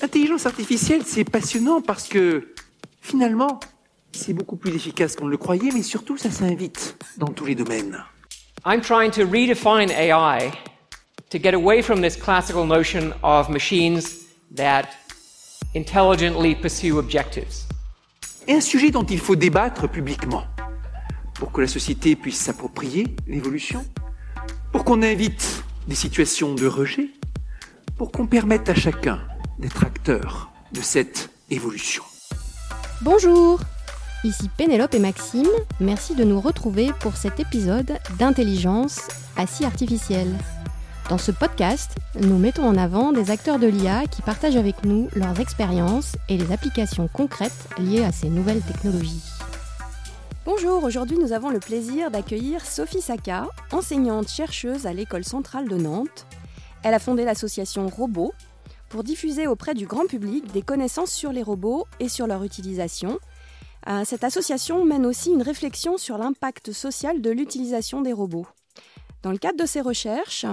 L'intelligence artificielle, c'est passionnant parce que finalement, c'est beaucoup plus efficace qu'on ne le croyait, mais surtout, ça s'invite dans tous les domaines. I'm trying to redefine AI to get away from this classical notion of machines that intelligently pursue objectives. Et un sujet dont il faut débattre publiquement, pour que la société puisse s'approprier l'évolution, pour qu'on invite des situations de rejet, pour qu'on permette à chacun d'être acteur de cette évolution. Bonjour Ici Pénélope et Maxime, merci de nous retrouver pour cet épisode d'intelligence assis artificielle. Dans ce podcast, nous mettons en avant des acteurs de l'IA qui partagent avec nous leurs expériences et les applications concrètes liées à ces nouvelles technologies. Bonjour, aujourd'hui nous avons le plaisir d'accueillir Sophie Saka, enseignante chercheuse à l'école centrale de Nantes. Elle a fondé l'association Robots pour diffuser auprès du grand public des connaissances sur les robots et sur leur utilisation euh, cette association mène aussi une réflexion sur l'impact social de l'utilisation des robots. Dans le cadre de ses recherches,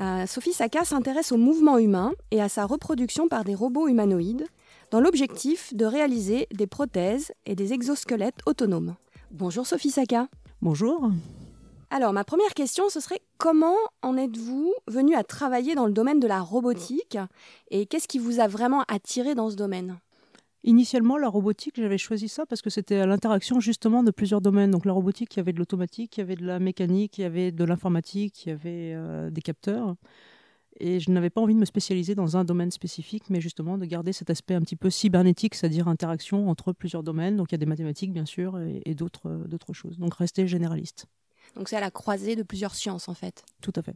euh, Sophie Saka s'intéresse au mouvement humain et à sa reproduction par des robots humanoïdes, dans l'objectif de réaliser des prothèses et des exosquelettes autonomes. Bonjour Sophie Saka. Bonjour. Alors ma première question, ce serait comment en êtes-vous venu à travailler dans le domaine de la robotique et qu'est-ce qui vous a vraiment attiré dans ce domaine? Initialement, la robotique, j'avais choisi ça parce que c'était l'interaction justement de plusieurs domaines. Donc la robotique, il y avait de l'automatique, il y avait de la mécanique, il y avait de l'informatique, il y avait euh, des capteurs. Et je n'avais pas envie de me spécialiser dans un domaine spécifique, mais justement de garder cet aspect un petit peu cybernétique, c'est-à-dire interaction entre plusieurs domaines. Donc il y a des mathématiques, bien sûr, et, euh, d'autres choses. Donc rester généraliste. Donc c'est à la croisée de plusieurs sciences, en fait. Tout à fait.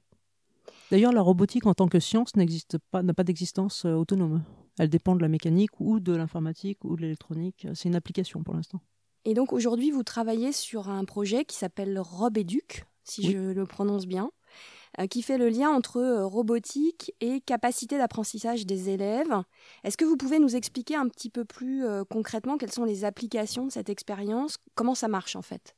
D'ailleurs, la robotique en tant que science n'existe pas, n'a pas d'existence euh, autonome. Elle dépend de la mécanique ou de l'informatique ou de l'électronique. C'est une application pour l'instant. Et donc aujourd'hui, vous travaillez sur un projet qui s'appelle RobEduc, si je le prononce bien, euh, qui fait le lien entre euh, robotique et capacité d'apprentissage des élèves. Est-ce que vous pouvez nous expliquer un petit peu plus euh, concrètement quelles sont les applications de cette expérience? Comment ça marche en fait?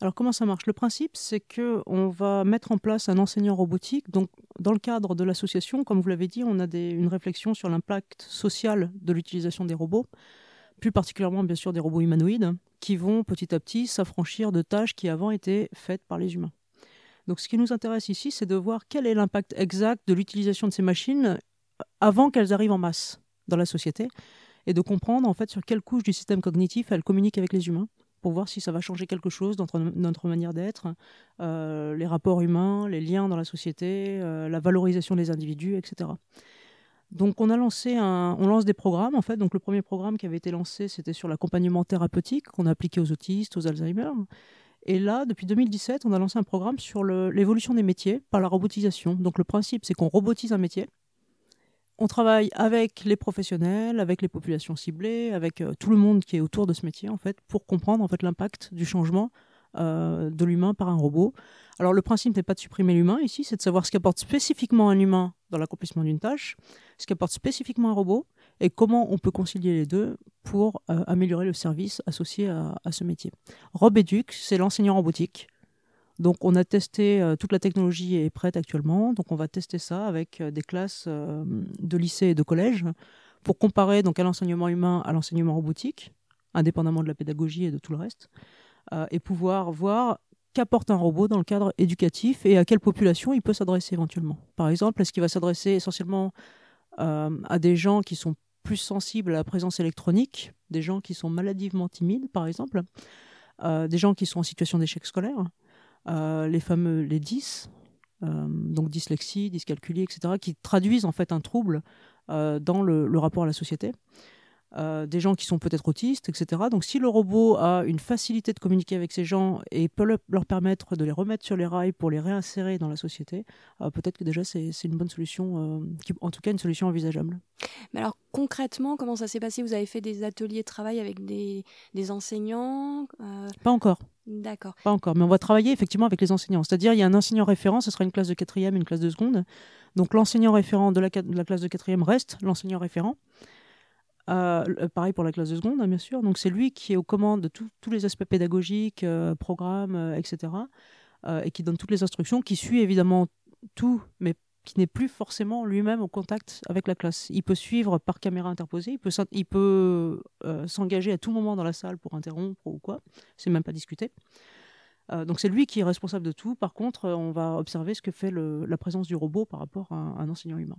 Alors comment ça marche? Le principe, c'est que on va mettre en place un enseignant robotique. Donc, dans le cadre de l'association, comme vous l'avez dit, on a une réflexion sur l'impact social de l'utilisation des robots, plus particulièrement bien sûr des robots humanoïdes, qui vont petit à petit s'affranchir de tâches qui avant étaient faites par les humains. Donc, ce qui nous intéresse ici, c'est de voir quel est l'impact exact de l'utilisation de ces machines avant qu'elles arrivent en masse dans la société, et de comprendre en fait sur quelle couche du système cognitif elles communiquent avec les humains pour voir si ça va changer quelque chose dans notre manière d'être, euh, les rapports humains, les liens dans la société, euh, la valorisation des individus, etc. Donc on a lancé un, on lance des programmes en fait. Donc le premier programme qui avait été lancé, c'était sur l'accompagnement thérapeutique qu'on a appliqué aux autistes, aux Alzheimer. Et là, depuis 2017, on a lancé un programme sur l'évolution des métiers par la robotisation. Donc le principe, c'est qu'on robotise un métier on travaille avec les professionnels, avec les populations ciblées, avec euh, tout le monde qui est autour de ce métier en fait, pour comprendre en fait l'impact du changement euh, de l'humain par un robot. Alors le principe n'est pas de supprimer l'humain ici, c'est de savoir ce qu'apporte spécifiquement un humain dans l'accomplissement d'une tâche, ce qu'apporte spécifiquement un robot, et comment on peut concilier les deux pour euh, améliorer le service associé à, à ce métier. Rob Educ, c'est l'enseignant robotique donc on a testé, euh, toute la technologie est prête actuellement, donc on va tester ça avec euh, des classes euh, de lycée et de collège pour comparer donc à l'enseignement humain à l'enseignement robotique, indépendamment de la pédagogie et de tout le reste, et pouvoir voir qu'apporte un robot dans le cadre éducatif et à quelle population il peut s'adresser éventuellement. Par exemple, est-ce qu'il va s'adresser essentiellement à des gens qui sont plus sensibles à la présence électronique, des gens qui sont maladivement timides par exemple, des gens qui sont en situation d'échec scolaire, les fameux les 10, euh, donc dyslexie, dyscalculie, etc., qui traduisent en fait un trouble euh, dans le, rapport à la société. Euh, des gens qui sont peut-être autistes, etc. Donc si le robot a une facilité de communiquer avec ces gens et peut le, leur permettre de les remettre sur les rails pour les réinsérer dans la société, euh, peut-être que déjà c'est une bonne solution, euh, qui, en tout cas une solution envisageable. Mais alors concrètement, comment ça s'est passé? Vous avez fait des ateliers de travail avec des, des enseignants Pas encore. D'accord. Pas encore, mais on va travailler effectivement avec les enseignants. C'est-à-dire, il y a un enseignant référent, ce sera une classe de quatrième, une classe de seconde. Donc l'enseignant référent de la, de la classe de quatrième reste l'enseignant référent. Euh, pareil pour la classe de seconde, hein, bien sûr. Donc c'est lui qui est aux commandes de tous les aspects pédagogiques, euh, programmes, euh, etc. et qui donne toutes les instructions, qui suit évidemment tout, mais qui n'est plus forcément lui-même au contact avec la classe. Il peut suivre par caméra interposée, il peut, il peut s'engager à tout moment dans la salle pour interrompre ou quoi, c'est même pas discuté. Donc c'est lui qui est responsable de tout. Par contre, on va observer ce que fait la présence du robot par rapport à un enseignant humain.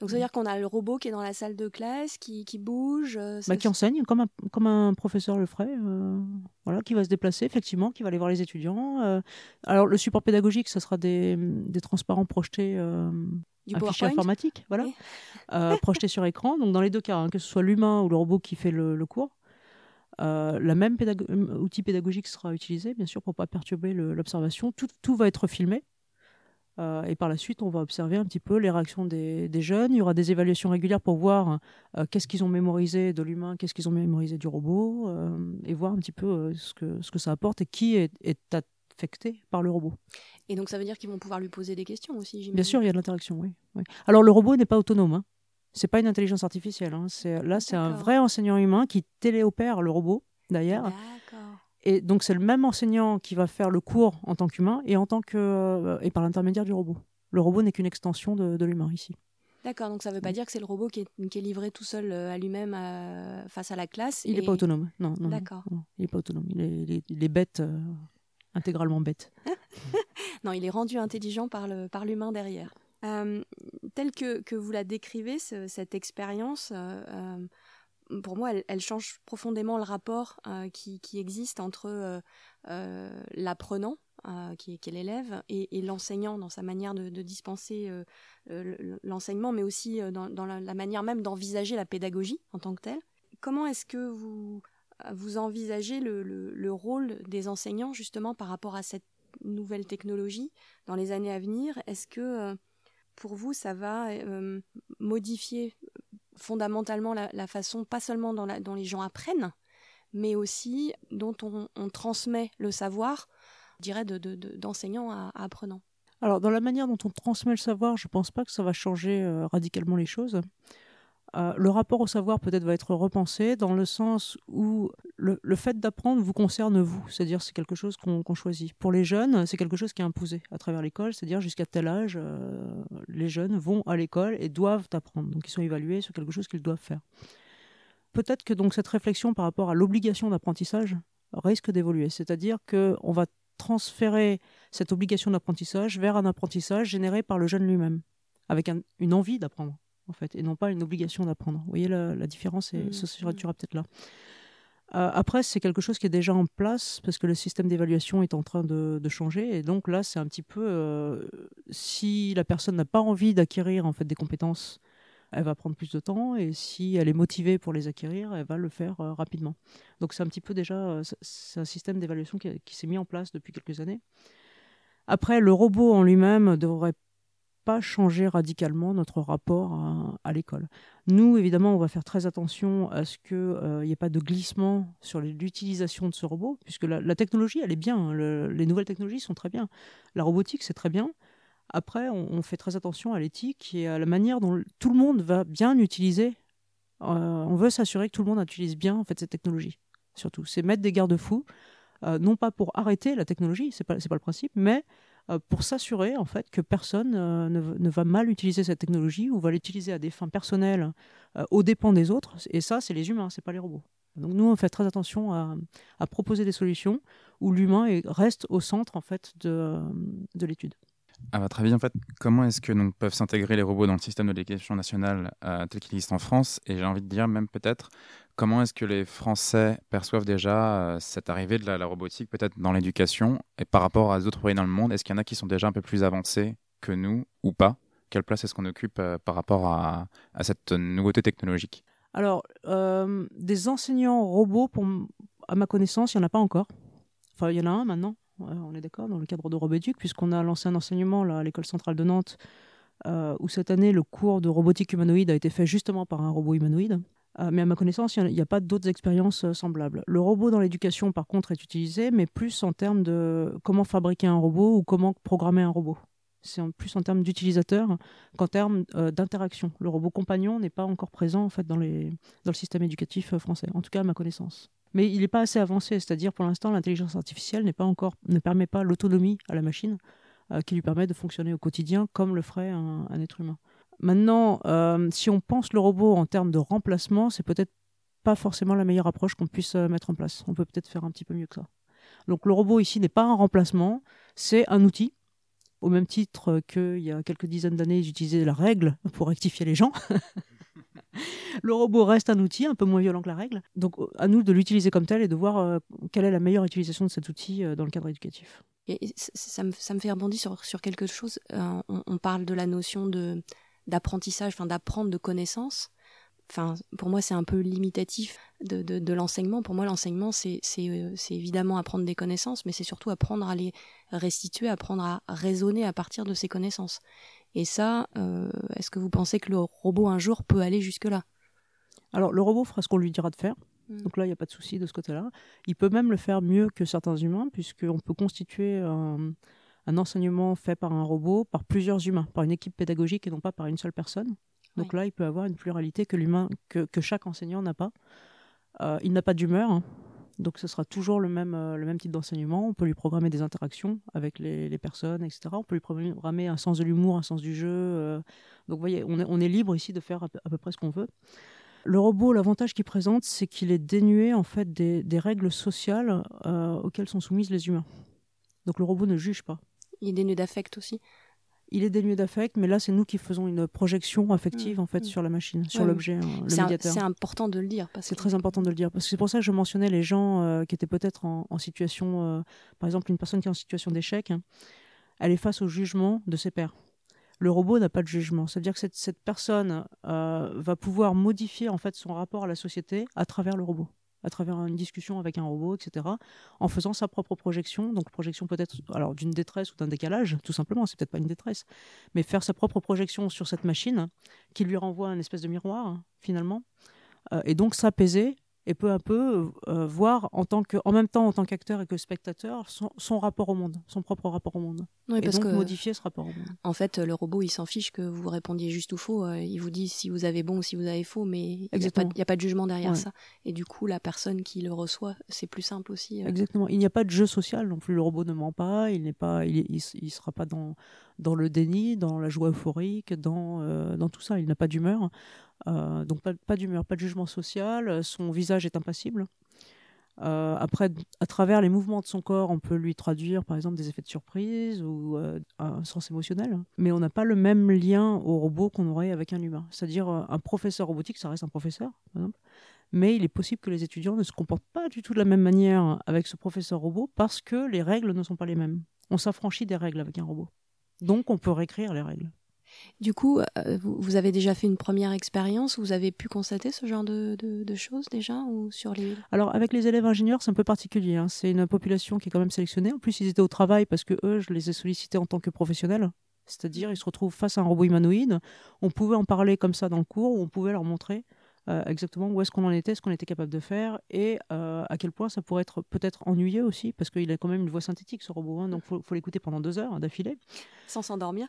Donc ça veut dire qu'on a le robot qui est dans la salle de classe, qui, bouge. Euh, bah, qui enseigne, comme un, comme un professeur le ferait. Euh, voilà, qui va se déplacer, effectivement, qui va aller voir les étudiants. Euh. alors le support pédagogique, ça sera des, des transparents projetés. du un fichier informatique, voilà, projeté sur écran. Donc dans les deux cas, hein, que ce soit l'humain ou le robot qui fait le, cours, la même outil pédagogique sera utilisé, bien sûr, pour pas perturber l'observation. Tout, tout, va être filmé. Euh, et par la suite, on va observer un petit peu les réactions des, jeunes. Il y aura des évaluations régulières pour voir euh, qu'est-ce qu'ils ont mémorisé de l'humain, qu'est-ce qu'ils ont mémorisé du robot, euh, et voir un petit peu ce, que, ce que ça apporte et qui est, affecté par le robot. Et donc ça veut dire qu'ils vont pouvoir lui poser des questions aussi, Bien sûr, il y a de l'interaction, oui, Alors le robot n'est pas autonome. Hein. C'est pas une intelligence artificielle. Hein. Là, c'est un vrai enseignant humain qui téléopère le robot, d'ailleurs. Et donc c'est le même enseignant qui va faire le cours en tant qu'humain et en tant que euh, et par l'intermédiaire du robot. Le robot n'est qu'une extension de, l'humain ici. D'accord, donc ça ne veut pas dire que c'est le robot qui est, livré tout seul euh, à lui-même euh, face à la classe. Il n'est pas autonome, non. non D'accord. il n'est pas autonome, il est, bête, intégralement bête. non, il est rendu intelligent par l'humain par derrière. tel que, que, vous la décrivez, cette expérience, pour moi, elle, change profondément le rapport euh, qui, existe entre euh, euh, l'apprenant, qui, est l'élève, et, l'enseignant dans sa manière de, dispenser l'enseignement, mais aussi dans, la, manière même d'envisager la pédagogie en tant que telle. Comment est-ce que vous, vous envisagez le, rôle des enseignants justement par rapport à cette nouvelle technologie dans les années à venir? Est-ce que pour vous, ça va modifier fondamentalement la, façon, pas seulement dont, les gens apprennent, mais aussi dont on, transmet le savoir, je dirais, d'enseignant de, à, apprenant. Alors, dans la manière dont on transmet le savoir, je ne pense pas que ça va changer euh, radicalement les choses. Euh, le rapport au savoir peut-être va être repensé dans le sens où le, fait d'apprendre vous concerne vous, c'est-à-dire c'est quelque chose qu'on choisit. Pour les jeunes, c'est quelque chose qui est imposé à travers l'école, c'est-à-dire jusqu'à tel âge, euh, les jeunes vont à l'école et doivent apprendre, donc ils sont évalués sur quelque chose qu'ils doivent faire. Peut-être que donc cette réflexion par rapport à l'obligation d'apprentissage risque d'évoluer, c'est-à-dire qu'on va transférer cette obligation d'apprentissage vers un apprentissage généré par le jeune lui-même, avec une envie d'apprendre en fait, et non pas une obligation d'apprendre. Vous voyez la, différence, et ça se mmh, mmh. peut-être là. Euh, après, c'est quelque chose qui est déjà en place parce que le système d'évaluation est en train de, changer. Et donc là, c'est un petit peu euh, si la personne n'a pas envie d'acquérir en fait des compétences, elle va prendre plus de temps. Et si elle est motivée pour les acquérir, elle va le faire euh, rapidement. Donc c'est un petit peu déjà c'est un système d'évaluation qui, qui s'est mis en place depuis quelques années. Après, le robot en lui-même devrait pas changer radicalement notre rapport à, l'école. Nous, évidemment, on va faire très attention à ce qu'il n'y euh, ait pas de glissement sur l'utilisation de ce robot, puisque la, technologie, elle est bien, hein. les nouvelles technologies sont très bien. La robotique, c'est très bien. Après, on, fait très attention à l'éthique et à la manière dont tout le monde va bien utiliser. Euh, on veut s'assurer que tout le monde utilise bien en fait, cette technologie, surtout. C'est mettre des garde-fous, euh, non pas pour arrêter la technologie, c'est pas, pas le principe, mais pour s'assurer en fait que personne euh, ne, va mal utiliser cette technologie ou va l'utiliser à des fins personnelles euh, aux dépens des autres. Et ça, c'est les humains, c'est pas les robots. Donc nous, on fait très attention à, proposer des solutions où l'humain reste au centre en fait de, de l'étude. À votre avis, en fait, comment est-ce que donc, peuvent s'intégrer les robots dans le système de l'éducation nationale tel qu'il existe en France? Et j'ai envie de dire même peut-être Comment est-ce que les Français perçoivent déjà euh, cette arrivée de la, robotique, peut-être dans l'éducation, et par rapport à d'autres pays dans le monde Est-ce qu'il y en a qui sont déjà un peu plus avancés que nous ou pas? Quelle place est-ce qu'on occupe euh, par rapport à, cette nouveauté technologique? Alors, euh, des enseignants robots, à ma connaissance, il n'y en a pas encore. Enfin, il y en a un maintenant, on est d'accord, dans le cadre de Roboduc, puisqu'on a lancé un enseignement là, à l'école centrale de Nantes, où cette année, le cours de robotique humanoïde a été fait justement par un robot humanoïde. Euh, mais à ma connaissance, il n'y a, pas d'autres expériences euh, semblables. Le robot dans l'éducation, par contre, est utilisé, mais plus en termes de comment fabriquer un robot ou comment programmer un robot. C'est plus en termes d'utilisateur qu'en termes euh, d'interaction. Le robot compagnon n'est pas encore présent en fait dans, le système éducatif français, en tout cas à ma connaissance. Mais il n'est pas assez avancé, c'est-à-dire pour l'instant l'intelligence artificielle pas encore, ne permet pas l'autonomie à la machine qui lui permet de fonctionner au quotidien comme le ferait un, être humain. Maintenant, si on pense le robot en termes de remplacement, c'est peut-être pas forcément la meilleure approche qu'on puisse mettre en place. On peut peut-être faire un petit peu mieux que ça. Donc le robot ici n'est pas un remplacement, c'est un outil au même titre qu'il y a quelques dizaines d'années, ils utilisaient la règle pour rectifier les gens. le robot reste un outil un peu moins violent que la règle. Donc à nous de l'utiliser comme tel et de voir euh, quelle est la meilleure utilisation de cet outil euh, dans le cadre éducatif. Et ça, me, ça, me, fait rebondir sur, quelque chose. Euh, on, parle de la notion de d'apprentissage, enfin d'apprendre de connaissances. Enfin, pour moi, c'est un peu limitatif de, de, l'enseignement. Pour moi, l'enseignement, euh, c'est évidemment apprendre des connaissances, mais c'est surtout apprendre à les restituer, apprendre à raisonner à partir de ces connaissances. Et ça, euh, est-ce que vous pensez que le robot un jour peut aller jusque-là? Alors, le robot fera ce qu'on lui dira de faire. Hmm. Donc là, il n'y a pas de souci de ce côté-là. Il peut même le faire mieux que certains humains, puisqu'on peut constituer un, un enseignement fait par un robot, par plusieurs humains, par une équipe pédagogique et non pas par une seule personne. Donc là, il peut avoir une pluralité que l'humain, que, chaque enseignant n'a pas. Euh, il n'a pas d'humeur, hein. donc ce sera toujours le même, euh, le même type d'enseignement. On peut lui programmer des interactions avec les, personnes, etc. On peut lui programmer un sens de l'humour, un sens du jeu. Euh. Donc vous voyez, on est, on est, libre ici de faire à peu, près ce qu'on veut. Le robot, l'avantage qu'il présente, c'est qu'il est dénué en fait des, des règles sociales auxquelles sont soumises les humains. Donc le robot ne juge pas. Il est dénué d'affect aussi il est dénué d'affect, mais là, c'est nous qui faisons une projection affective mm, en fait mm. sur la machine, sur l'objet, hein, le médiateur. C'est important de le dire. C'est très important de le dire parce que c'est pour ça que je mentionnais les gens euh, qui étaient peut-être en, situation, euh, par exemple, une personne qui est en situation d'échec, hein, elle est face au jugement de ses pairs. Le robot n'a pas de jugement, c'est-à-dire que cette, cette personne euh, va pouvoir modifier en fait son rapport à la société à travers le robot à travers une discussion avec un robot, etc., en faisant sa propre projection, donc projection peut-être alors d'une détresse ou d'un décalage, tout simplement, c'est peut-être pas une détresse, mais faire sa propre projection sur cette machine qui lui renvoie un espèce de miroir finalement, euh, et donc s'apaiser et peu à peu euh, voir en tant que, en même temps en tant qu'acteur et que spectateur son, rapport au monde, son propre rapport au monde. et parce donc que, modifier ce rapport au monde. En fait, le robot, il s'en fiche que vous répondiez juste ou faux. Euh, il vous dit si vous avez bon ou si vous avez faux, mais il n'y a, pas de jugement derrière ça. Et du coup, la personne qui le reçoit, c'est plus simple aussi. Euh. Exactement. Il n'y a pas de jeu social non plus. Le robot ne ment pas. Il n'est pas, il, il, sera pas dans dans le déni, dans la joie euphorique, dans dans tout ça. Il n'a pas d'humeur. Euh, donc pas, d'humeur, pas de jugement social, son visage est impassible. Euh, après, à travers les mouvements de son corps, on peut lui traduire par exemple des effets de surprise ou euh, un sens émotionnel. Mais on n'a pas le même lien au robot qu'on aurait avec un humain. C'est-à-dire un professeur robotique, ça reste un professeur, par exemple. Mais il est possible que les étudiants ne se comportent pas du tout de la même manière avec ce professeur robot parce que les règles ne sont pas les mêmes. On s'affranchit des règles avec un robot. Donc on peut réécrire les règles. Du coup, euh, vous, avez déjà fait une première expérience Vous avez pu constater ce genre de, choses déjà ou sur les... Alors, avec les élèves ingénieurs, c'est un peu particulier. Hein. C'est une population qui est quand même sélectionnée. En plus, ils étaient au travail parce que eux, je les ai sollicités en tant que professionnels. C'est-à-dire, ils se retrouvent face à un robot humanoïde. On pouvait en parler comme ça dans le cours, ou on pouvait leur montrer euh, exactement où est-ce qu'on en était, ce qu'on était capable de faire, et euh, à quel point ça pourrait être peut-être ennuyeux aussi, parce qu'il a quand même une voix synthétique, ce robot, hein, donc il faut, l'écouter pendant deux heures d'affilée. Sans s'endormir.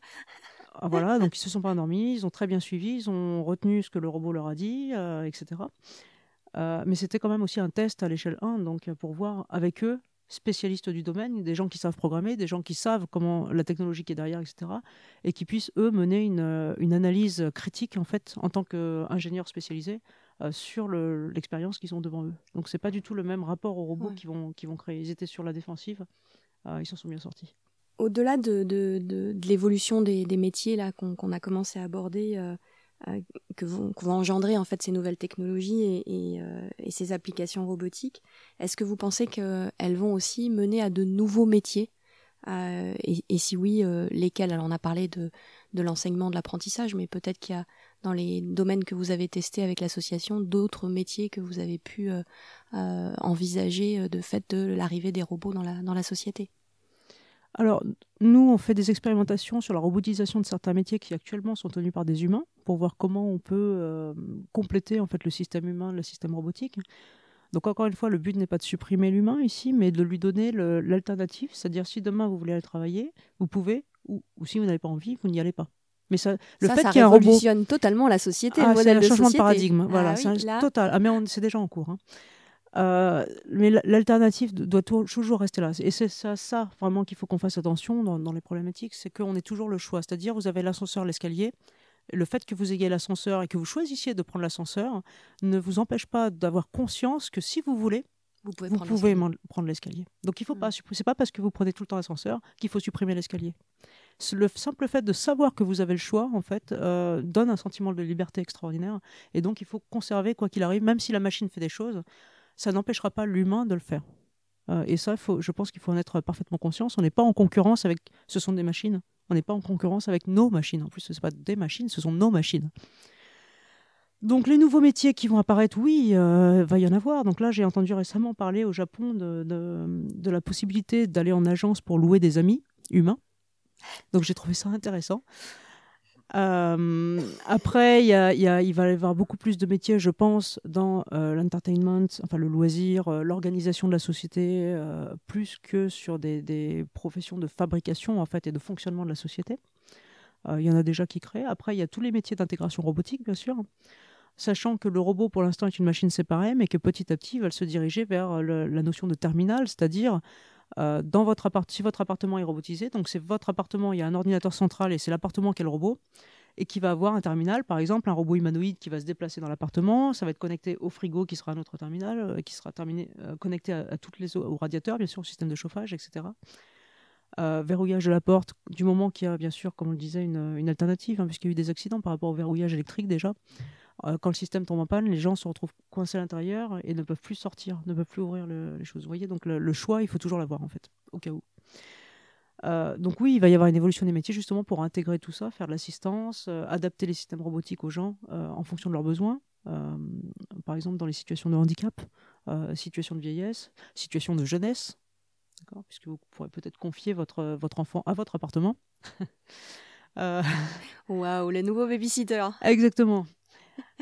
Ah, voilà, donc ils se sont pas endormis, ils ont très bien suivi, ils ont retenu ce que le robot leur a dit, euh, etc. Mais c'était quand même aussi un test à l'échelle 1, donc pour voir avec eux, spécialistes du domaine, des gens qui savent programmer, des gens qui savent comment la technologie qui est derrière, etc. Et qui puissent, eux, mener une, euh, une analyse critique, en fait, en tant qu'ingénieurs spécialisés, sur l'expérience qu'ils ont devant eux. Donc c'est pas du tout le même rapport aux robots qui, vont, qui vont créer. Ils étaient sur la défensive, ils s'en sont bien sortis au-delà de, de, l'évolution des, métiers là qu'on a commencé à aborder, euh, euh, que, vont, engendrer en fait ces nouvelles technologies et, euh, ces applications robotiques, est-ce que vous pensez qu'elles vont aussi mener à de nouveaux métiers et, si oui, lesquels? Alors on a parlé de, de l'enseignement, de l'apprentissage, mais peut-être qu'il y a dans les domaines que vous avez testés avec l'association d'autres métiers que vous avez pu envisager de fait de l'arrivée des robots dans la, dans la société? Alors, nous, on fait des expérimentations sur la robotisation de certains métiers qui actuellement sont tenus par des humains pour voir comment on peut euh, compléter en fait le système humain, le système robotique. Donc encore une fois, le but n'est pas de supprimer l'humain ici, mais de lui donner l'alternative, c'est-à-dire si demain vous voulez aller travailler, vous pouvez, ou, si vous n'avez pas envie, vous n'y allez pas. Mais ça, le fait qu'il y ait un robot, révolutionne totalement la société, ah, le modèle de changement de paradigme. Ah voilà, c'est total. Ah mais c'est déjà en cours. Hein. Euh, mais l'alternative doit toujours rester là. Et c'est ça, ça vraiment qu'il faut qu'on fasse attention dans, dans les problématiques, c'est qu'on ait toujours le choix. C'est-à-dire, vous avez l'ascenseur, l'escalier. Le fait que vous ayez l'ascenseur et que vous choisissiez de prendre l'ascenseur ne vous empêche pas d'avoir conscience que si vous voulez, vous pouvez, prendre, l'escalier. Donc il faut pas, mmh. c'est pas parce que vous prenez tout le temps l'ascenseur qu'il faut supprimer l'escalier. Le simple fait de savoir que vous avez le choix, en fait, euh, donne un sentiment de liberté extraordinaire. Et donc il faut conserver quoi qu'il arrive, même si la machine fait des choses, ça n'empêchera pas l'humain de le faire. Euh, et ça, je pense qu'il faut en être parfaitement conscient. On n'est pas en concurrence avec. Ce sont des machines. On n'est pas en concurrence avec nos machines. En plus, ce ne sont pas des machines, ce sont nos machines. Donc les nouveaux métiers qui vont apparaître, oui, euh, va y en avoir. Donc là, j'ai entendu récemment parler au Japon de, la possibilité d'aller en agence pour louer des amis humains. Donc j'ai trouvé ça intéressant. Euh, après, il va y avoir beaucoup plus de métiers, je pense, dans euh, l'entertainment, enfin le loisir, l'organisation de la société, plus que sur des, professions de fabrication en fait et de fonctionnement de la société. Il y en a déjà qui créent. Après, il y a tous les métiers d'intégration robotique, bien sûr sachant que le robot pour l'instant est une machine séparée, mais que petit à petit, il va se diriger vers euh, la notion de terminal, c'est-à-dire euh, si votre appartement est robotisé, donc c'est votre appartement, il y a un ordinateur central et c'est l'appartement qui est le robot, et qui va avoir un terminal, par exemple un robot humanoïde qui va se déplacer dans l'appartement, ça va être connecté au frigo qui sera un autre terminal, euh, qui sera terminé, connecté à, toutes les aux radiateurs, bien sûr, au système de chauffage, etc. verrouillage de la porte, du moment qu'il y a bien sûr, comme on le disait, une, alternative, hein, puisqu'il y a eu des accidents par rapport au verrouillage électrique déjà. Euh, quand le système tombe en panne, les gens se retrouvent coincés à l'intérieur et ne peuvent plus sortir, ne peuvent plus ouvrir les choses. Vous voyez, donc le, choix, il faut toujours l'avoir en fait, au cas où. Euh, donc oui, il va y avoir une évolution des métiers justement pour intégrer tout ça, faire de l'assistance, euh, adapter les systèmes robotiques aux gens en fonction de leurs besoins. par exemple, dans les situations de handicap, situation de vieillesse, situation de jeunesse, puisque vous pourrez peut-être confier votre, votre enfant à votre appartement. Waouh, le nouveau babysitter. Exactement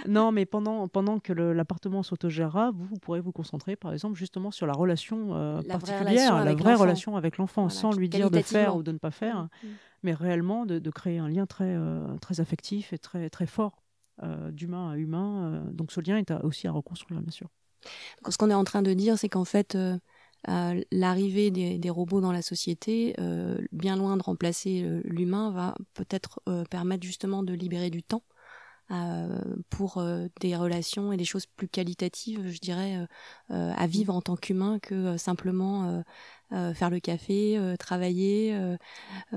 non, mais pendant, pendant que l'appartement s'autogérera, vous, vous, pourrez vous concentrer, par exemple, justement sur la relation euh, particulière, la vraie relation avec l'enfant, sans lui dire de faire ou de ne pas faire, mm. mais réellement de, créer un lien très, euh, très affectif et très, très fort euh, d'humain à humain. donc ce lien est aussi à reconstruire, bien sûr. ce qu'on est en train de dire, c'est qu'en fait, l'arrivée des, des, robots dans la société, bien loin de remplacer l'humain, va peut-être permettre justement de libérer du temps euh, pour euh, des relations et des choses plus qualitatives, je dirais, euh, à vivre en tant qu'humain que simplement faire le café, travailler,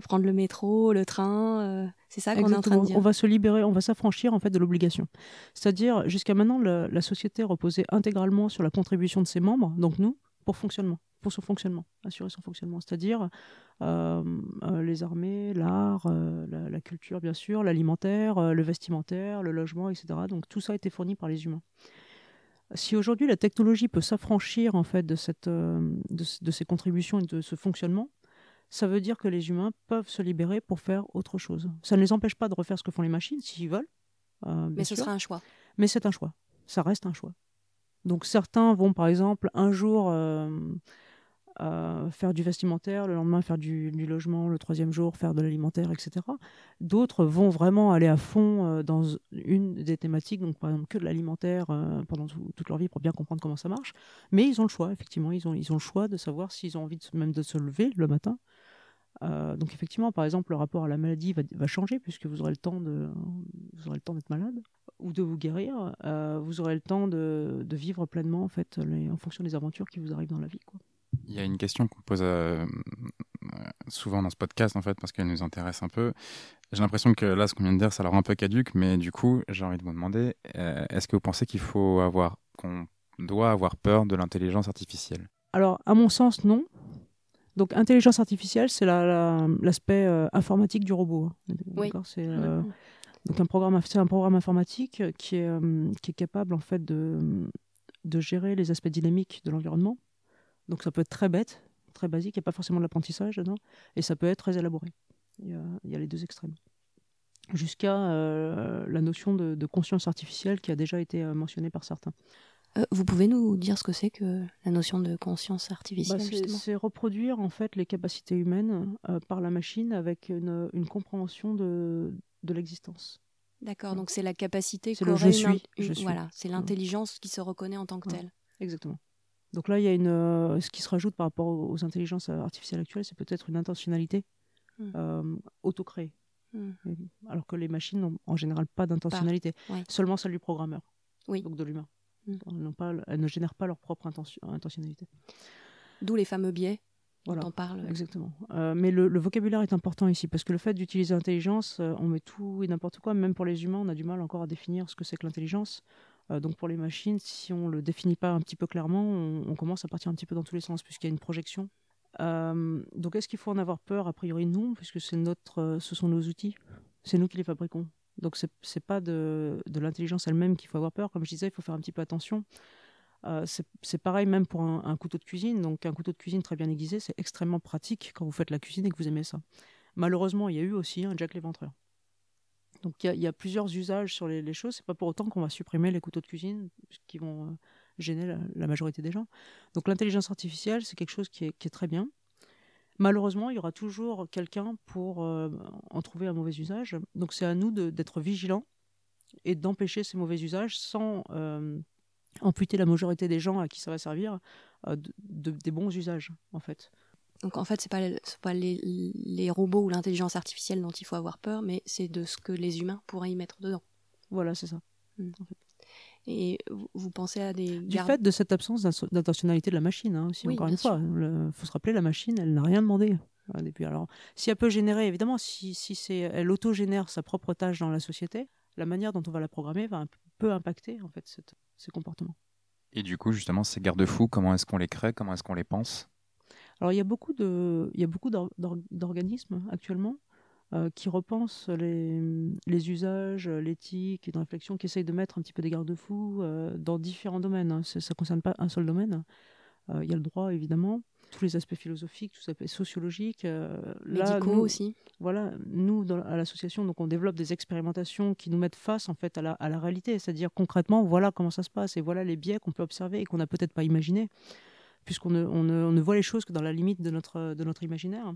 prendre le métro, le train. c'est ça qu'on est en train de dire. On va se libérer, on va s'affranchir en fait de l'obligation. C'est-à-dire, jusqu'à maintenant, la société reposait intégralement sur la contribution de ses membres, donc nous, pour fonctionnement pour son fonctionnement, assurer son fonctionnement, c'est-à-dire euh, euh, les armées, l'art, euh, la, culture bien sûr, l'alimentaire, le vestimentaire, le logement, etc. Donc tout ça a été fourni par les humains. Si aujourd'hui la technologie peut s'affranchir en fait de, cette, de, ces contributions et de ce fonctionnement, ça veut dire que les humains peuvent se libérer pour faire autre chose. Ça ne les empêche pas de refaire ce que font les machines s'ils veulent. Mais ce sera un choix. Mais c'est un choix. Ça reste un choix. Donc certains vont par exemple un jour faire du vestimentaire, le lendemain faire du, logement, le troisième jour faire de l'alimentaire, etc. D'autres vont vraiment aller à fond euh, dans une des thématiques, donc par exemple que de l'alimentaire euh, pendant toute leur vie pour bien comprendre comment ça marche. Mais ils ont le choix, effectivement, ils ont, ils ont le choix de savoir s'ils ont envie même de se lever le matin. Euh, donc effectivement, par exemple, le rapport à la maladie va, va, changer puisque vous aurez le temps d'être malade ou de vous guérir. vous aurez le temps de, de vivre pleinement en fait, les, en fonction des aventures qui vous arrivent dans la vie. Quoi. Il y a une question qu'on pose euh, souvent dans ce podcast, en fait, parce qu'elle nous intéresse un peu. J'ai l'impression que là, ce qu'on vient de dire, ça leur un peu caduque, mais du coup, j'ai envie de vous demander, euh, est-ce que vous pensez qu'il faut avoir, qu'on doit avoir peur de l'intelligence artificielle? Alors, à mon sens, non. Donc, intelligence artificielle, c'est l'aspect euh, informatique du robot. Hein. Oui. C'est donc un programme, c'est un programme informatique qui est, qui est capable en fait de, de gérer les aspects dynamiques de l'environnement donc ça peut être très bête, très basique, il n'y a pas forcément de l'apprentissage dedans, et ça peut être très élaboré. Il y a, les deux extrêmes. Jusqu'à euh, la notion de, conscience artificielle qui a déjà été euh, mentionnée par certains. Euh, vous pouvez nous dire ce que c'est que la notion de conscience artificielle bah, C'est reproduire en fait les capacités humaines par la machine avec une, compréhension de, de l'existence. D'accord, donc c'est la capacité le je suis, Voilà, c'est l'intelligence qui se reconnaît en tant que telle. Exactement. Donc là, il y a une, euh, ce qui se rajoute par rapport aux, intelligences artificielles actuelles, c'est peut-être une intentionnalité Mm. euh, auto-créée. Mm. Alors que les machines n'ont en général pas d'intentionnalité, ouais. seulement celle du programmeur, Oui. donc de l'humain. Mm. Elles, ne génèrent pas leur propre intention- intentionnalité. D'où les fameux biais Voilà. on parle. Exactement. Euh, mais le, le vocabulaire est important ici, parce que le fait d'utiliser l'intelligence, euh, on met tout et n'importe quoi, même pour les humains, on a du mal encore à définir ce que c'est que l'intelligence. Euh, donc pour les machines, si on le définit pas un petit peu clairement, on, on commence à partir un petit peu dans tous les sens, puisqu'il y a une projection. Euh, donc est-ce qu'il faut en avoir peur? A priori non, puisque c'est notre, ce sont nos outils, c'est nous qui les fabriquons. Donc c'est c'est pas de, de l'intelligence elle-même qu'il faut avoir peur. Comme je disais, il faut faire un petit peu attention. Euh, c'est pareil même pour un, couteau de cuisine. Donc un couteau de cuisine très bien aiguisé, c'est extrêmement pratique quand vous faites la cuisine et que vous aimez ça. Malheureusement, il y a eu aussi un Jack l'Éventreur. Donc il y, a- plusieurs usages sur les, les choses. C'est pas pour autant qu'on va supprimer les couteaux de cuisine qui vont euh, gêner la, majorité des gens. Donc l'intelligence artificielle, c'est quelque chose qui est, très bien. Malheureusement, il y aura toujours quelqu'un pour euh, en trouver un mauvais usage. Donc c'est à nous d'être vigilants et d'empêcher ces mauvais usages sans amputer la majorité des gens à qui ça va servir euh, de- de- des bons usages, en fait. Donc en fait, c'est pas, c'est pas les, les robots ou l'intelligence artificielle dont il faut avoir peur, mais c'est de ce que les humains pourraient y mettre dedans. Voilà, c'est ça. Et vous, pensez à des Du fait de cette absence d'in- d'intentionnalité de la machine, hein, aussi, Oui, encore une fois. Il faut se rappeler, la machine, elle n'a rien demandé. euh, depuis. Alors, si elle peut générer, évidemment, si, si c'est, elle auto-génère sa propre tâche dans la société, la manière dont on va la programmer va un peu impacter en fait cette- ces comportements. Et du coup, justement, ces garde-fous, comment est-ce qu'on les crée Comment est-ce qu'on les pense? Alors il y a beaucoup de, il y a beaucoup d'or- d'or- d'organismes actuellement euh, qui repensent les, les usages, l'éthique, une réflexion, qui essayent de mettre un petit peu des garde-fous euh, dans différents domaines. hein. Ça ne concerne pas un seul domaine. Euh, Il y a le droit évidemment, tous les aspects philosophiques, tous les aspects sociologiques. euh, là, médicaux nous- aussi. voilà, nous, dans, à l'association, donc on développe des expérimentations qui nous mettent face en fait à la, à la réalité, c'est-à-dire concrètement, voilà comment ça se passe et voilà les biais qu'on peut observer et qu'on n'a peut-être pas imaginé, puisqu'on ne, on ne, on ne voit les choses que dans la limite de notre, de notre imaginaire.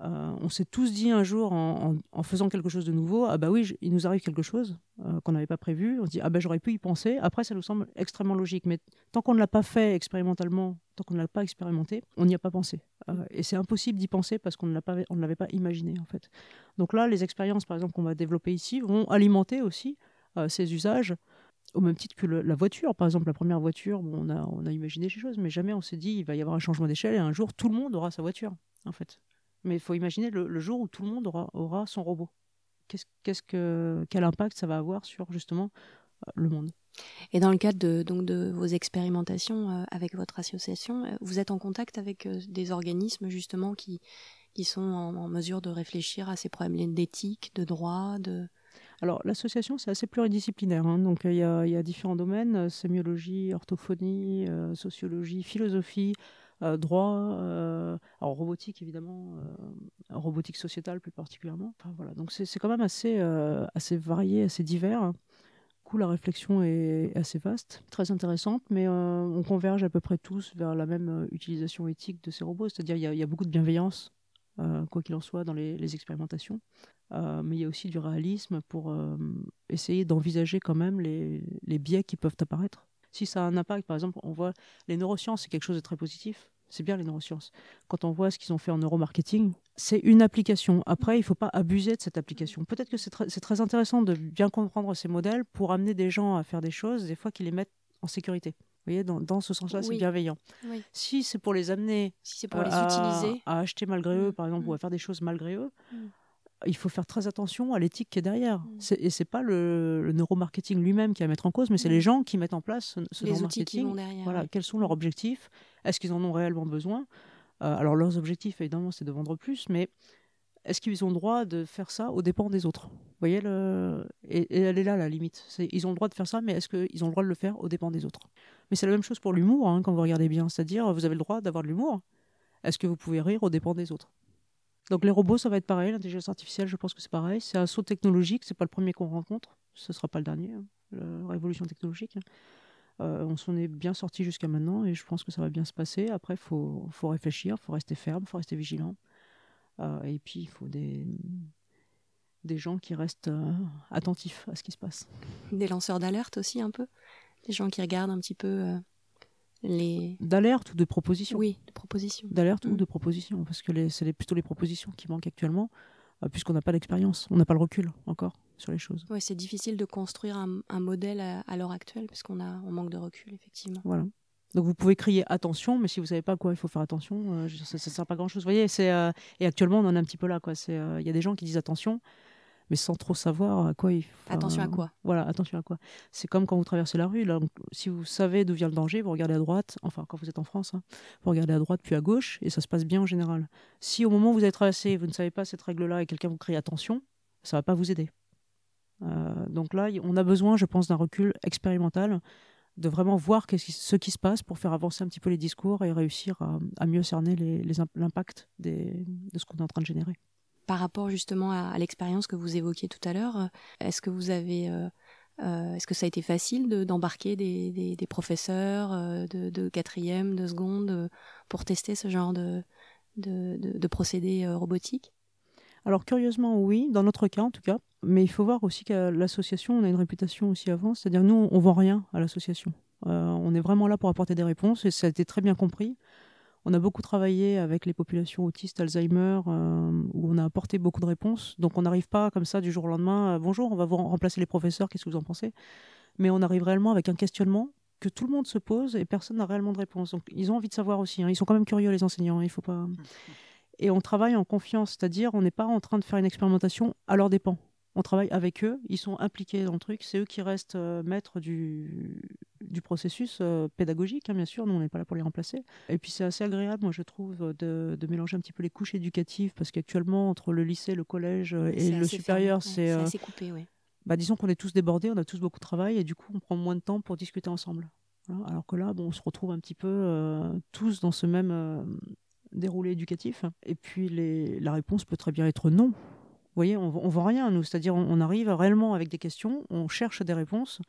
Euh, on s'est tous dit un jour en, faisant quelque chose de nouveau, ah bah oui, il nous arrive quelque chose euh, qu'on n'avait pas prévu. On se dit ah bah j'aurais pu y penser. Après ça nous semble extrêmement logique, mais tant qu'on ne l'a pas fait expérimentalement, tant qu'on ne l'a pas expérimenté, on n'y a pas pensé. Euh, et c'est impossible d'y penser parce qu'on ne l'avait pas imaginé en fait. Donc là, les expériences par exemple qu'on va développer ici vont alimenter aussi ces usages. Au même titre que la voiture, par exemple, la première voiture, bon, on, a, on a imaginé des choses, mais jamais on s'est dit il va y avoir un changement d'échelle et un jour tout le monde aura sa voiture, en fait. Mais il faut imaginer le, le jour où tout le monde aura, aura son robot. Qu'est-ce, qu'est-ce que, quel impact ça va avoir sur justement euh, le monde? Et dans le cadre de, donc, de vos expérimentations euh, avec votre association, euh, vous êtes en contact avec des organismes justement qui, qui sont en, en mesure de réfléchir à ces problèmes d'éthique, de droit, de... Alors, l'association, c'est assez pluridisciplinaire. hein. Donc, il y, a, il y a différents domaines sémiologie, orthophonie, euh, sociologie, philosophie, euh, droit, euh, alors robotique, évidemment, euh, robotique sociétale plus particulièrement. Enfin, voilà. Donc, c'est quand même assez, euh, assez varié, assez divers. Du coup, la réflexion est assez vaste, très intéressante, mais euh, on converge à peu près tous vers la même euh, utilisation éthique de ces robots. C'est-à-dire, il y, a- beaucoup de bienveillance, euh, quoi qu'il en soit, dans les, expérimentations. Euh, mais il y a aussi du réalisme pour euh, essayer d'envisager quand même les biais qui peuvent apparaître. Si ça a un impact, par exemple, on voit les neurosciences, c'est quelque chose de très positif. C'est bien les neurosciences. Quand on voit ce qu'ils ont fait en neuromarketing, c'est une application. Après, il ne faut pas abuser de cette application. Peut-être que c'est très, intéressant de bien comprendre ces modèles pour amener des gens à faire des choses, des fois qui les mettent en sécurité. Vous voyez, dans, dans ce sens-là, c'est bienveillant. Oui. Si c'est pour les amener Si c'est pour euh, les à, utiliser. à acheter malgré eux, Mm, par exemple, mm. ou à faire des choses malgré eux, Mm. Il faut faire très attention à l'éthique qui est derrière. Mm. C'est- Et c'est pas le, le neuromarketing lui-même qui à mettre en cause, mais c'est Mm. les gens qui mettent en place ce, ce les outils qui neuromarketing. vont derrière. Voilà, oui. quels sont leurs objectifs? Est-ce qu'ils en ont réellement besoin? Euh, Alors leurs objectifs, évidemment, c'est de vendre plus, mais est-ce qu'ils ont le droit de faire ça aux dépens des autres? Vous voyez, le... et, et elle est là la limite. Ils ont le droit de faire ça, mais est-ce qu'ils ont le droit de le faire aux dépens des autres? Mais c'est la même chose pour l'humour, hein, quand vous regardez bien. C'est-à-dire, vous avez le droit d'avoir de l'humour. Est-ce que vous pouvez rire aux dépens des autres? Donc les robots, ça va être pareil. L'intelligence artificielle, je pense que c'est pareil. C'est un saut technologique. C'est pas le premier qu'on rencontre. Ce sera pas le dernier. hein, La révolution technologique. Euh, on s'en est bien sorti jusqu'à maintenant et je pense que ça va bien se passer. Après, faut, faut réfléchir, faut rester ferme, faut rester vigilant. Euh, et puis, il faut des, des gens qui restent euh, attentifs à ce qui se passe. Des lanceurs d'alerte aussi un peu. Des gens qui regardent un petit peu les d'alerte ou de proposition. Oui, de proposition. D'alerte ou Mm. de proposition, parce que c'est plutôt les propositions qui manquent actuellement, euh, puisqu'on n'a pas d'expérience, on n'a pas le recul encore sur les choses. Ouais, c'est difficile de construire un, un modèle à, à l'heure actuelle parce qu'on a on manque de recul effectivement. Voilà. Donc vous pouvez crier attention, mais si vous savez pas à quoi il faut faire attention, euh, ça ne sert pas grand chose. Vous voyez, c'est euh, et actuellement on en est un petit peu là, quoi. C'est euh, il y a des gens qui disent attention, mais sans trop savoir à quoi il. faut. Attention à quoi Voilà, attention à quoi. C'est comme quand vous traversez la rue. Là, donc, si vous savez d'où vient le danger, vous regardez à droite. Enfin, quand vous êtes en France, hein, vous regardez à droite puis à gauche, et ça se passe bien en général. Si au moment où vous avez traversé, vous ne savez pas cette règle-là et quelqu'un vous crie attention, ça va pas vous aider. Euh, donc là, on a besoin, je pense, d'un recul expérimental, de vraiment voir qui- ce qui se passe pour faire avancer un petit peu les discours et réussir à, à mieux cerner l'impact de ce qu'on est en train de générer. Par rapport justement à, l'expérience que vous évoquiez tout à l'heure, euh, est-ce que vous avez euh, euh, est-ce que ça a été facile de- d'embarquer des, professeurs de, quatrième, de seconde pour tester ce genre de, de, procédés robotiques? Alors curieusement, oui, dans notre cas en tout cas. Mais il faut voir aussi qu'à l'association, on a une réputation aussi avant. C'est-à-dire nous, on vend rien à l'association. On est vraiment là pour apporter des réponses et ça a été très bien compris. On a beaucoup travaillé avec les populations autistes, Alzheimer, euh, où on a apporté beaucoup de réponses. Donc on n'arrive pas comme ça du jour au lendemain, bonjour, on va vous remplacer les professeurs, qu'est-ce que vous en pensez? Mais on arrive réellement avec un questionnement que tout le monde se pose et personne n'a réellement de réponse. Donc ils ont envie de savoir aussi. hein. Ils sont quand même curieux, les enseignants. hein. Il faut pas. Et on travaille en confiance, c'est-à-dire on n'est pas en train de faire une expérimentation à leurs dépens. On travaille avec eux, ils sont impliqués dans le truc, c'est eux qui restent euh, maîtres du, du processus euh, pédagogique, hein, bien sûr, nous on n'est pas là pour les remplacer. Et puis c'est assez agréable, moi je trouve, de, de mélanger un petit peu les couches éducatives, parce qu'actuellement, entre le lycée, le collège euh, et le supérieur, c'est... c'est euh, coupé, ouais. bah, disons qu'on est tous débordés, on a tous beaucoup de travail, et du coup on prend moins de temps pour discuter ensemble. Voilà. Alors que là, bon, on se retrouve un petit peu euh, tous dans ce même euh, déroulé éducatif. Et puis les, la réponse peut très bien être non. Vous voyez, on ne voit rien, nous. C'est-à-dire, on, on arrive réellement avec des questions, on cherche des réponses,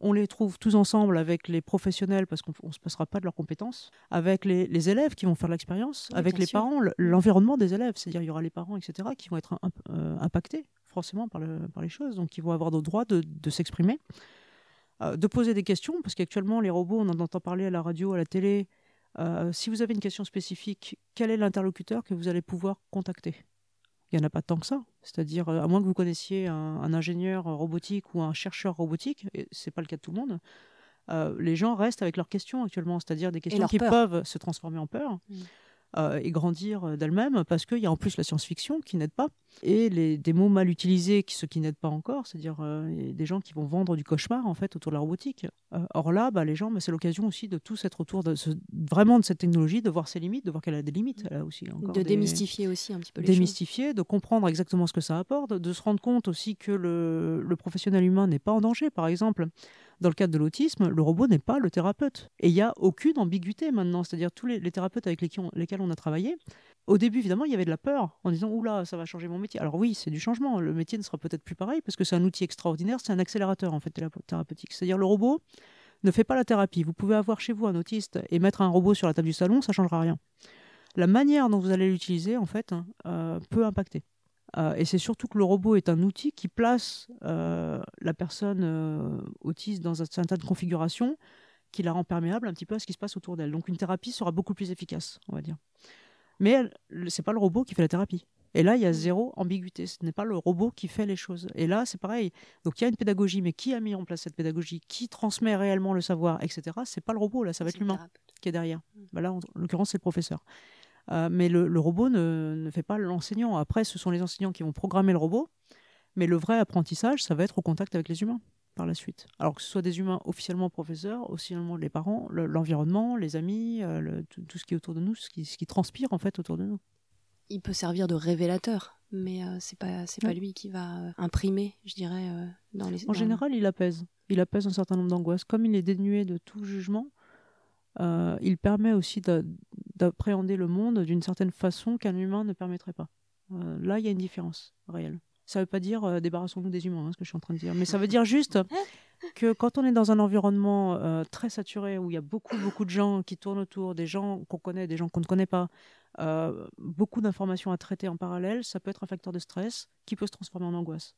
on les trouve tous ensemble avec les professionnels, parce qu'on ne se passera pas de leurs compétences, avec les, les élèves qui vont faire l'expérience, Oui, avec les sûr. parents, le- l'environnement des élèves. C'est-à-dire, il y aura les parents, etc., qui vont être imp- euh, impactés forcément par, le- par les choses, donc ils vont avoir le droit de, de s'exprimer, euh, de poser des questions, parce qu'actuellement, les robots, on en entend parler à la radio, à la télé. Euh, si vous avez une question spécifique, quel est l'interlocuteur que vous allez pouvoir contacter? Il n'y en a pas tant que ça. C'est-à-dire, euh, à moins que vous connaissiez un, un ingénieur robotique ou un chercheur robotique, et ce n'est pas le cas de tout le monde, euh, les gens restent avec leurs questions actuellement, c'est-à-dire des questions qui peur. peuvent se transformer en peur. Mm. Euh, et grandir euh, d'elles-mêmes parce qu'il y a en plus la science-fiction qui n'aide pas et les, des mots mal utilisés qui, ceux qui n'aident pas encore c'est-à-dire euh, des gens qui vont vendre du cauchemar en fait autour de la robotique Euh, or là bah, les gens bah, c'est l'occasion aussi de tous être autour de ce- vraiment de cette technologie de voir ses limites de voir qu'elle a des limites elle a aussi encore De des- démystifier aussi un petit peu les choses. démystifier, de comprendre exactement ce que ça apporte, de se rendre compte aussi que le, le professionnel humain n'est pas en danger. Par exemple, dans le cadre de l'autisme, le robot n'est pas le thérapeute. Et il n'y a aucune ambiguïté maintenant. C'est-à-dire tous les, thérapeutes avec lesquels on, a travaillé, au début, évidemment, il y avait de la peur en disant Oula, ça va changer mon métier. Alors oui, c'est du changement. Le métier ne sera peut-être plus pareil parce que c'est un outil extraordinaire, c'est un accélérateur en fait théra- thérapeutique. C'est-à-dire le robot ne fait pas la thérapie. Vous pouvez avoir chez vous un autiste et mettre un robot sur la table du salon, ça ne changera rien. La manière dont vous allez l'utiliser, en fait, hein, euh, peut impacter. Euh, et c'est surtout que le robot est un outil qui place euh, la personne euh, autiste dans un certain de configuration qui la rend perméable un petit peu à ce qui se passe autour d'elle. Donc une thérapie sera beaucoup plus efficace, on va dire. Mais c'est pas le robot qui fait la thérapie. Et là, il y a zéro ambiguïté. Ce n'est pas le robot qui fait les choses. Et là, c'est pareil. Donc il y a une pédagogie, mais qui a mis en place cette pédagogie Qui transmet réellement le savoir, etc. C'est pas le robot, là, ça va être l'humain qui est derrière. Mm. Bah là, en l'occurrence, c'est le professeur. Euh, mais le, le robot ne, ne fait pas l'enseignant. Après, ce sont les enseignants qui vont programmer le robot. Mais le vrai apprentissage, ça va être au contact avec les humains par la suite. Alors que ce soit des humains officiellement professeurs, officiellement les parents, le- l'environnement, les amis, euh, le- tout, tout ce qui est autour de nous, ce qui, ce qui transpire en fait autour de nous. Il peut servir de révélateur, mais euh, c'est pas c'est pas lui qui va euh, imprimer, je dirais, dans les. En dans- général, il apaise. Il apaise un certain nombre d'angoisses. Comme il est dénué de tout jugement, il permet aussi d'a- d'appréhender le monde d'une certaine façon qu'un humain ne permettrait pas. Euh, là, il y a une différence réelle. Ça ne veut pas dire euh, débarrassons-nous des humains, hein, ce que je suis en train de dire, mais ça veut dire juste que quand on est dans un environnement euh, très saturé, où il y a beaucoup, beaucoup de gens qui tournent autour, des gens qu'on connaît, des gens qu'on ne connaît pas, beaucoup d'informations à traiter en parallèle, ça peut être un facteur de stress qui peut se transformer en angoisse.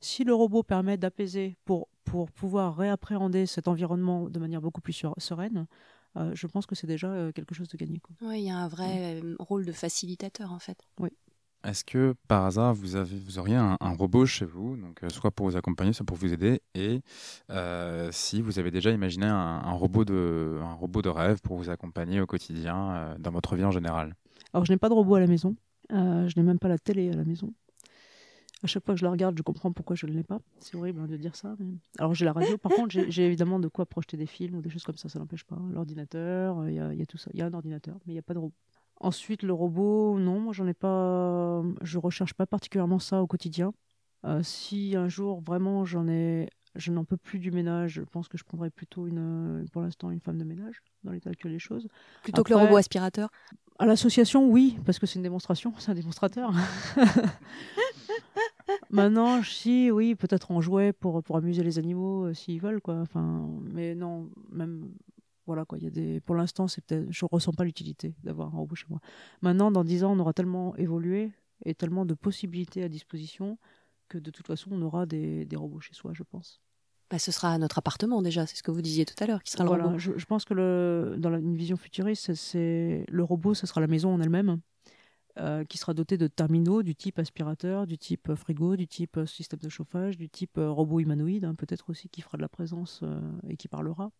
Si le robot permet d'apaiser pour, pour pouvoir réappréhender cet environnement de manière beaucoup plus sur- sereine, je pense que c'est déjà quelque chose de gagné. Oui, il y a un vrai rôle de facilitateur en fait. Oui. Est-ce que par hasard vous, avez, vous auriez un, robot chez vous, donc euh, soit pour vous accompagner, soit pour vous aider, et euh, si vous avez déjà imaginé un, robot de, un robot de rêve pour vous accompagner au quotidien euh, dans votre vie en général? Alors je n'ai pas de robot à la maison, je n'ai même pas la télé à la maison. À chaque fois que je la regarde, je comprends pourquoi je ne l'ai pas. C'est horrible hein, de dire ça. Alors j'ai la radio, par contre j'ai évidemment de quoi projeter des films ou des choses comme ça, ça n'empêche pas. L'ordinateur, il y, y, a tout ça. Il y a un ordinateur, mais il n'y a pas de robot. Ensuite, le robot, non, moi j'en ai pas, je recherche pas particulièrement ça au quotidien. Euh, si un jour vraiment j'en ai, je n'en peux plus du ménage, je pense que je prendrais plutôt une, pour l'instant une femme de ménage dans l'état actuel des choses. Plutôt que le robot aspirateur? À l'association, oui, parce que c'est une démonstration, c'est un démonstrateur. Maintenant, si, oui, peut-être en jouet pour, pour amuser les animaux euh, s'ils veulent, quoi. Enfin, mais non, même voilà quoi, il y a des pour l'instant, c'est peut-être je ressens pas l'utilité d'avoir un robot chez moi. Maintenant dans 10 ans, on aura tellement évolué et tellement de possibilités à disposition que de toute façon, on aura des, des robots chez soi, je pense. Bah, ce sera notre appartement déjà, c'est ce que vous disiez tout à l'heure, qui sera le robot. Je, je, pense que le, dans une vision futuriste, c'est le robot, ce sera la maison en elle-même, euh, qui sera dotée de terminaux du type aspirateur, du type frigo, du type système de chauffage, du type euh, robot humanoïde, hein, peut-être aussi qui fera de la présence euh, et qui parlera.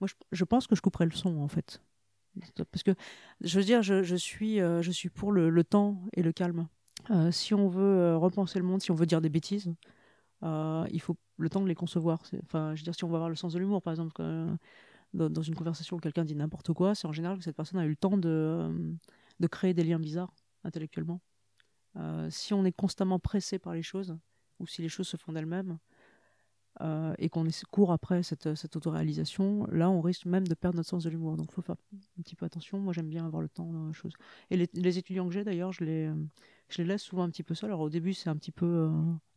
Moi, je, pense que je couperai le son, en fait. Parce que, je veux dire, je, suis, euh, pour le, temps et le calme. Euh, si on veut euh, repenser le monde, si on veut dire des bêtises, il faut le temps de les concevoir. Enfin, je veux dire, si on va avoir le sens de l'humour, par exemple, dans, une conversation où quelqu'un dit n'importe quoi, c'est en général que cette personne a eu le temps de créer des liens bizarres intellectuellement. si on est constamment pressé par les choses, ou si les choses se font d'elles-mêmes, euh, et qu'on court après cette, cette autoréalisation, là, on risque même de perdre notre sens de l'humour. Donc, il faut faire un petit peu attention. Moi, j'aime bien avoir le temps dans la chose. Et les, étudiants que j'ai, d'ailleurs, je les, je les laisse souvent un petit peu seuls. Alors, au début, c'est un petit peu euh,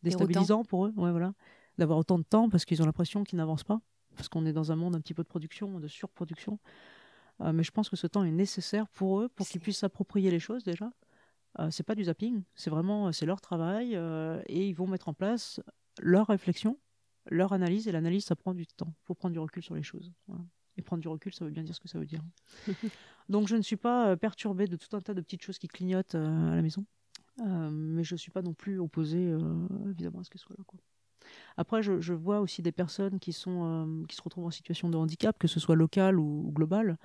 déstabilisant pour eux, ouais, voilà, d'avoir autant de temps parce qu'ils ont l'impression qu'ils n'avancent pas, parce qu'on est dans un monde un petit peu de production, de surproduction. Euh, mais je pense que ce temps est nécessaire pour eux, pour qu'ils puissent s'approprier les choses déjà. Euh, c'est pas du zapping, c'est vraiment c'est leur travail et ils vont mettre en place leur réflexion leur analyse, et l'analyse, ça prend du temps. Faut prendre du recul sur les choses. Et prendre du recul, ça veut bien dire ce que ça veut dire. Donc je ne suis pas euh, perturbée de tout un tas de petites choses qui clignotent euh, à la maison. Euh, mais je ne suis pas non plus opposée, évidemment, à ce que ce soit là. Quoi. Après, je, vois aussi des personnes qui, sont, qui se retrouvent en situation de handicap, que ce soit local ou, global.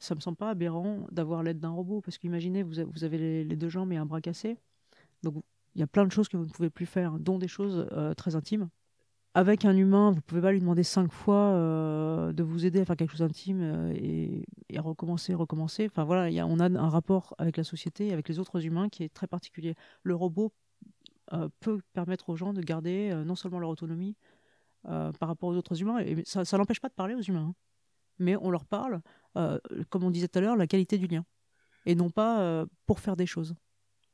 Ça me semble pas aberrant d'avoir l'aide d'un robot, parce qu'imaginez, vous, avez les, deux jambes et un bras cassé. Donc il y a plein de choses que vous ne pouvez plus faire, dont des choses très intimes avec un humain, vous pouvez pas lui demander cinq fois euh, de vous aider à faire quelque chose d'intime euh, et, recommencer, recommencer. Enfin voilà, on a un rapport avec la société, avec les autres humains qui est très particulier. Le robot euh, peut permettre aux gens de garder non seulement leur autonomie par rapport aux autres humains, et ça, ça n'empêche pas de parler aux humains, hein. mais on leur parle, comme on disait tout à l'heure, la qualité du lien, et non pas pour faire des choses.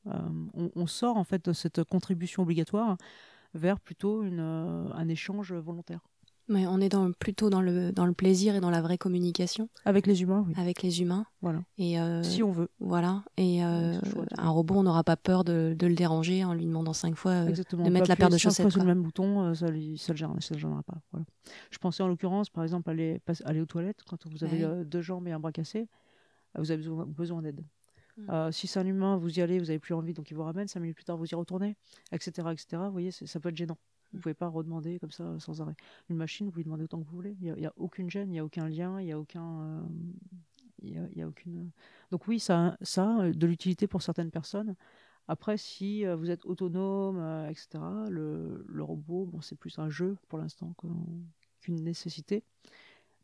On, on, sort en fait de cette contribution obligatoire vers plutôt une, euh, un échange volontaire. Mais on est dans, plutôt dans le, dans le plaisir et dans la vraie communication. Avec les humains, oui. Avec les humains. Voilà. Et euh, si on veut. Voilà. Et euh, un robot, on n'aura pas peur de, de, le déranger en lui demandant cinq fois de mettre la paire de chaussettes. sur le même bouton, ça ne ça le gênera pas. Voilà. Je pensais en l'occurrence, par exemple, aller, aller aux toilettes quand vous avez deux jambes et un bras cassé, vous avez besoin, besoin d'aide. Mm. Euh, si c'est un humain, vous y allez, vous n'avez plus envie, donc il vous ramène. Cinq minutes plus tard, vous y retournez, etc. etc. Vous voyez, ça peut être gênant. Vous ne pouvez pas redemander comme ça sans arrêt. Une machine, vous lui demandez autant que vous voulez. Il n'y a, aucune gêne, il n'y a aucun lien, il n'y a aucun. Euh, il y a, aucune. Donc oui, ça, ça a de l'utilité pour certaines personnes. Après, si euh, vous êtes autonome, etc., le, le, robot, bon, c'est plus un jeu pour l'instant qu'une nécessité.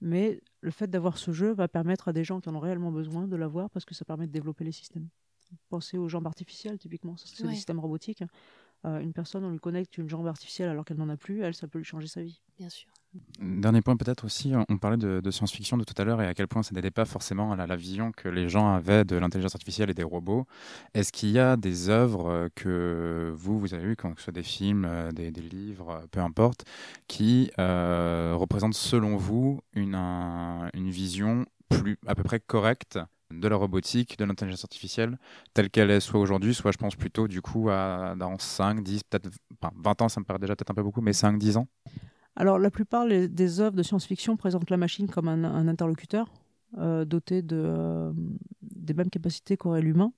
Mais le fait d'avoir ce jeu va permettre à des gens qui en ont réellement besoin de l'avoir parce que ça permet de développer les systèmes. Pensez aux jambes artificielles, typiquement, c'est des systèmes robotiques. Euh, une personne, on lui connecte une jambe artificielle alors qu'elle n'en a plus, elle, ça peut lui changer sa vie. Bien sûr. Dernier point peut-être aussi, on parlait de, science-fiction de tout à l'heure et à quel point ça n'aidait pas forcément à la, vision que les gens avaient de l'intelligence artificielle et des robots. Est-ce qu'il y a des œuvres que vous, vous avez vues, que ce soit des films, euh, des, livres, peu importe, qui euh, représentent selon vous une, une vision plus à peu près correcte de la robotique, de l'intelligence artificielle, telle qu'elle est soit aujourd'hui, soit je pense plutôt du coup à dans 5, 10, peut-être 20 ans, ça me paraît déjà peut-être un peu beaucoup, mais 5, 10 ans alors, la plupart des œuvres de science-fiction présentent la machine comme un, interlocuteur, dotés de, des mêmes capacités qu'aurait l'humain.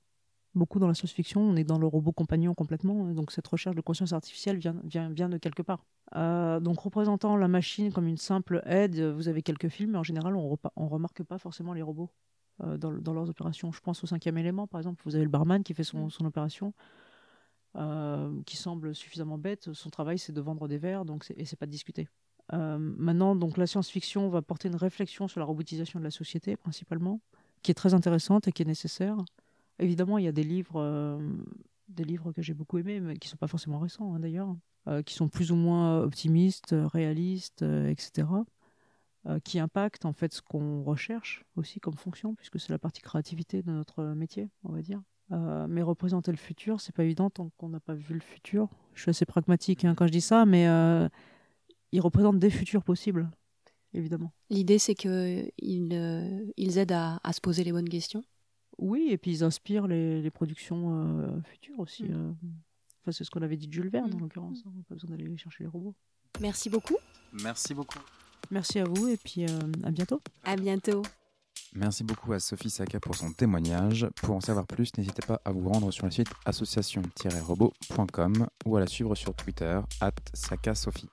Beaucoup dans la science-fiction, on est dans le robot compagnon complètement, donc cette recherche de conscience artificielle vient, de quelque part. donc représentant la machine comme une simple aide, vous avez quelques films, mais en général, on ne remarque pas forcément les robots dans, dans, leurs opérations. Je pense au cinquième élément, par exemple, vous avez le barman qui fait son, son opération. Euh, qui semble suffisamment bête. Son travail, c'est de vendre des verres, donc et c'est pas de discuter. Euh, maintenant, donc la science-fiction va porter une réflexion sur la robotisation de la société, principalement, qui est très intéressante et qui est nécessaire. Évidemment, il y a des livres, euh, des livres que j'ai beaucoup aimés, mais qui sont pas forcément récents hein, d'ailleurs, qui sont plus ou moins optimistes, réalistes, etc qui impactent en fait ce qu'on recherche aussi comme fonction, puisque c'est la partie créativité de notre métier, on va dire. Euh, mais représenter le futur, c'est pas évident tant qu'on n'a pas vu le futur. Je suis assez pragmatique hein, quand je dis ça, mais euh, ils représentent des futurs possibles, évidemment. L'idée, c'est qu'ils euh, ils aident à, à, se poser les bonnes questions. Oui, et puis ils inspirent les, les productions euh, futures aussi. Mm. Enfin, c'est ce qu'on avait dit de Jules Verne, mm. en l'occurrence. On n'a pas besoin d'aller chercher les robots. Merci beaucoup. Merci beaucoup. Merci à vous, et puis à bientôt. À bientôt. Merci beaucoup à Sophie Saka pour son témoignage. Pour en savoir plus, n'hésitez pas à vous rendre sur le site association-robot.com ou à la suivre sur Twitter, at Sophie.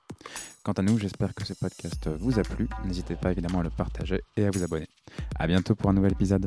Quant à nous, j'espère que ce podcast vous a plu. N'hésitez pas évidemment à le partager et à vous abonner. À bientôt pour un nouvel épisode.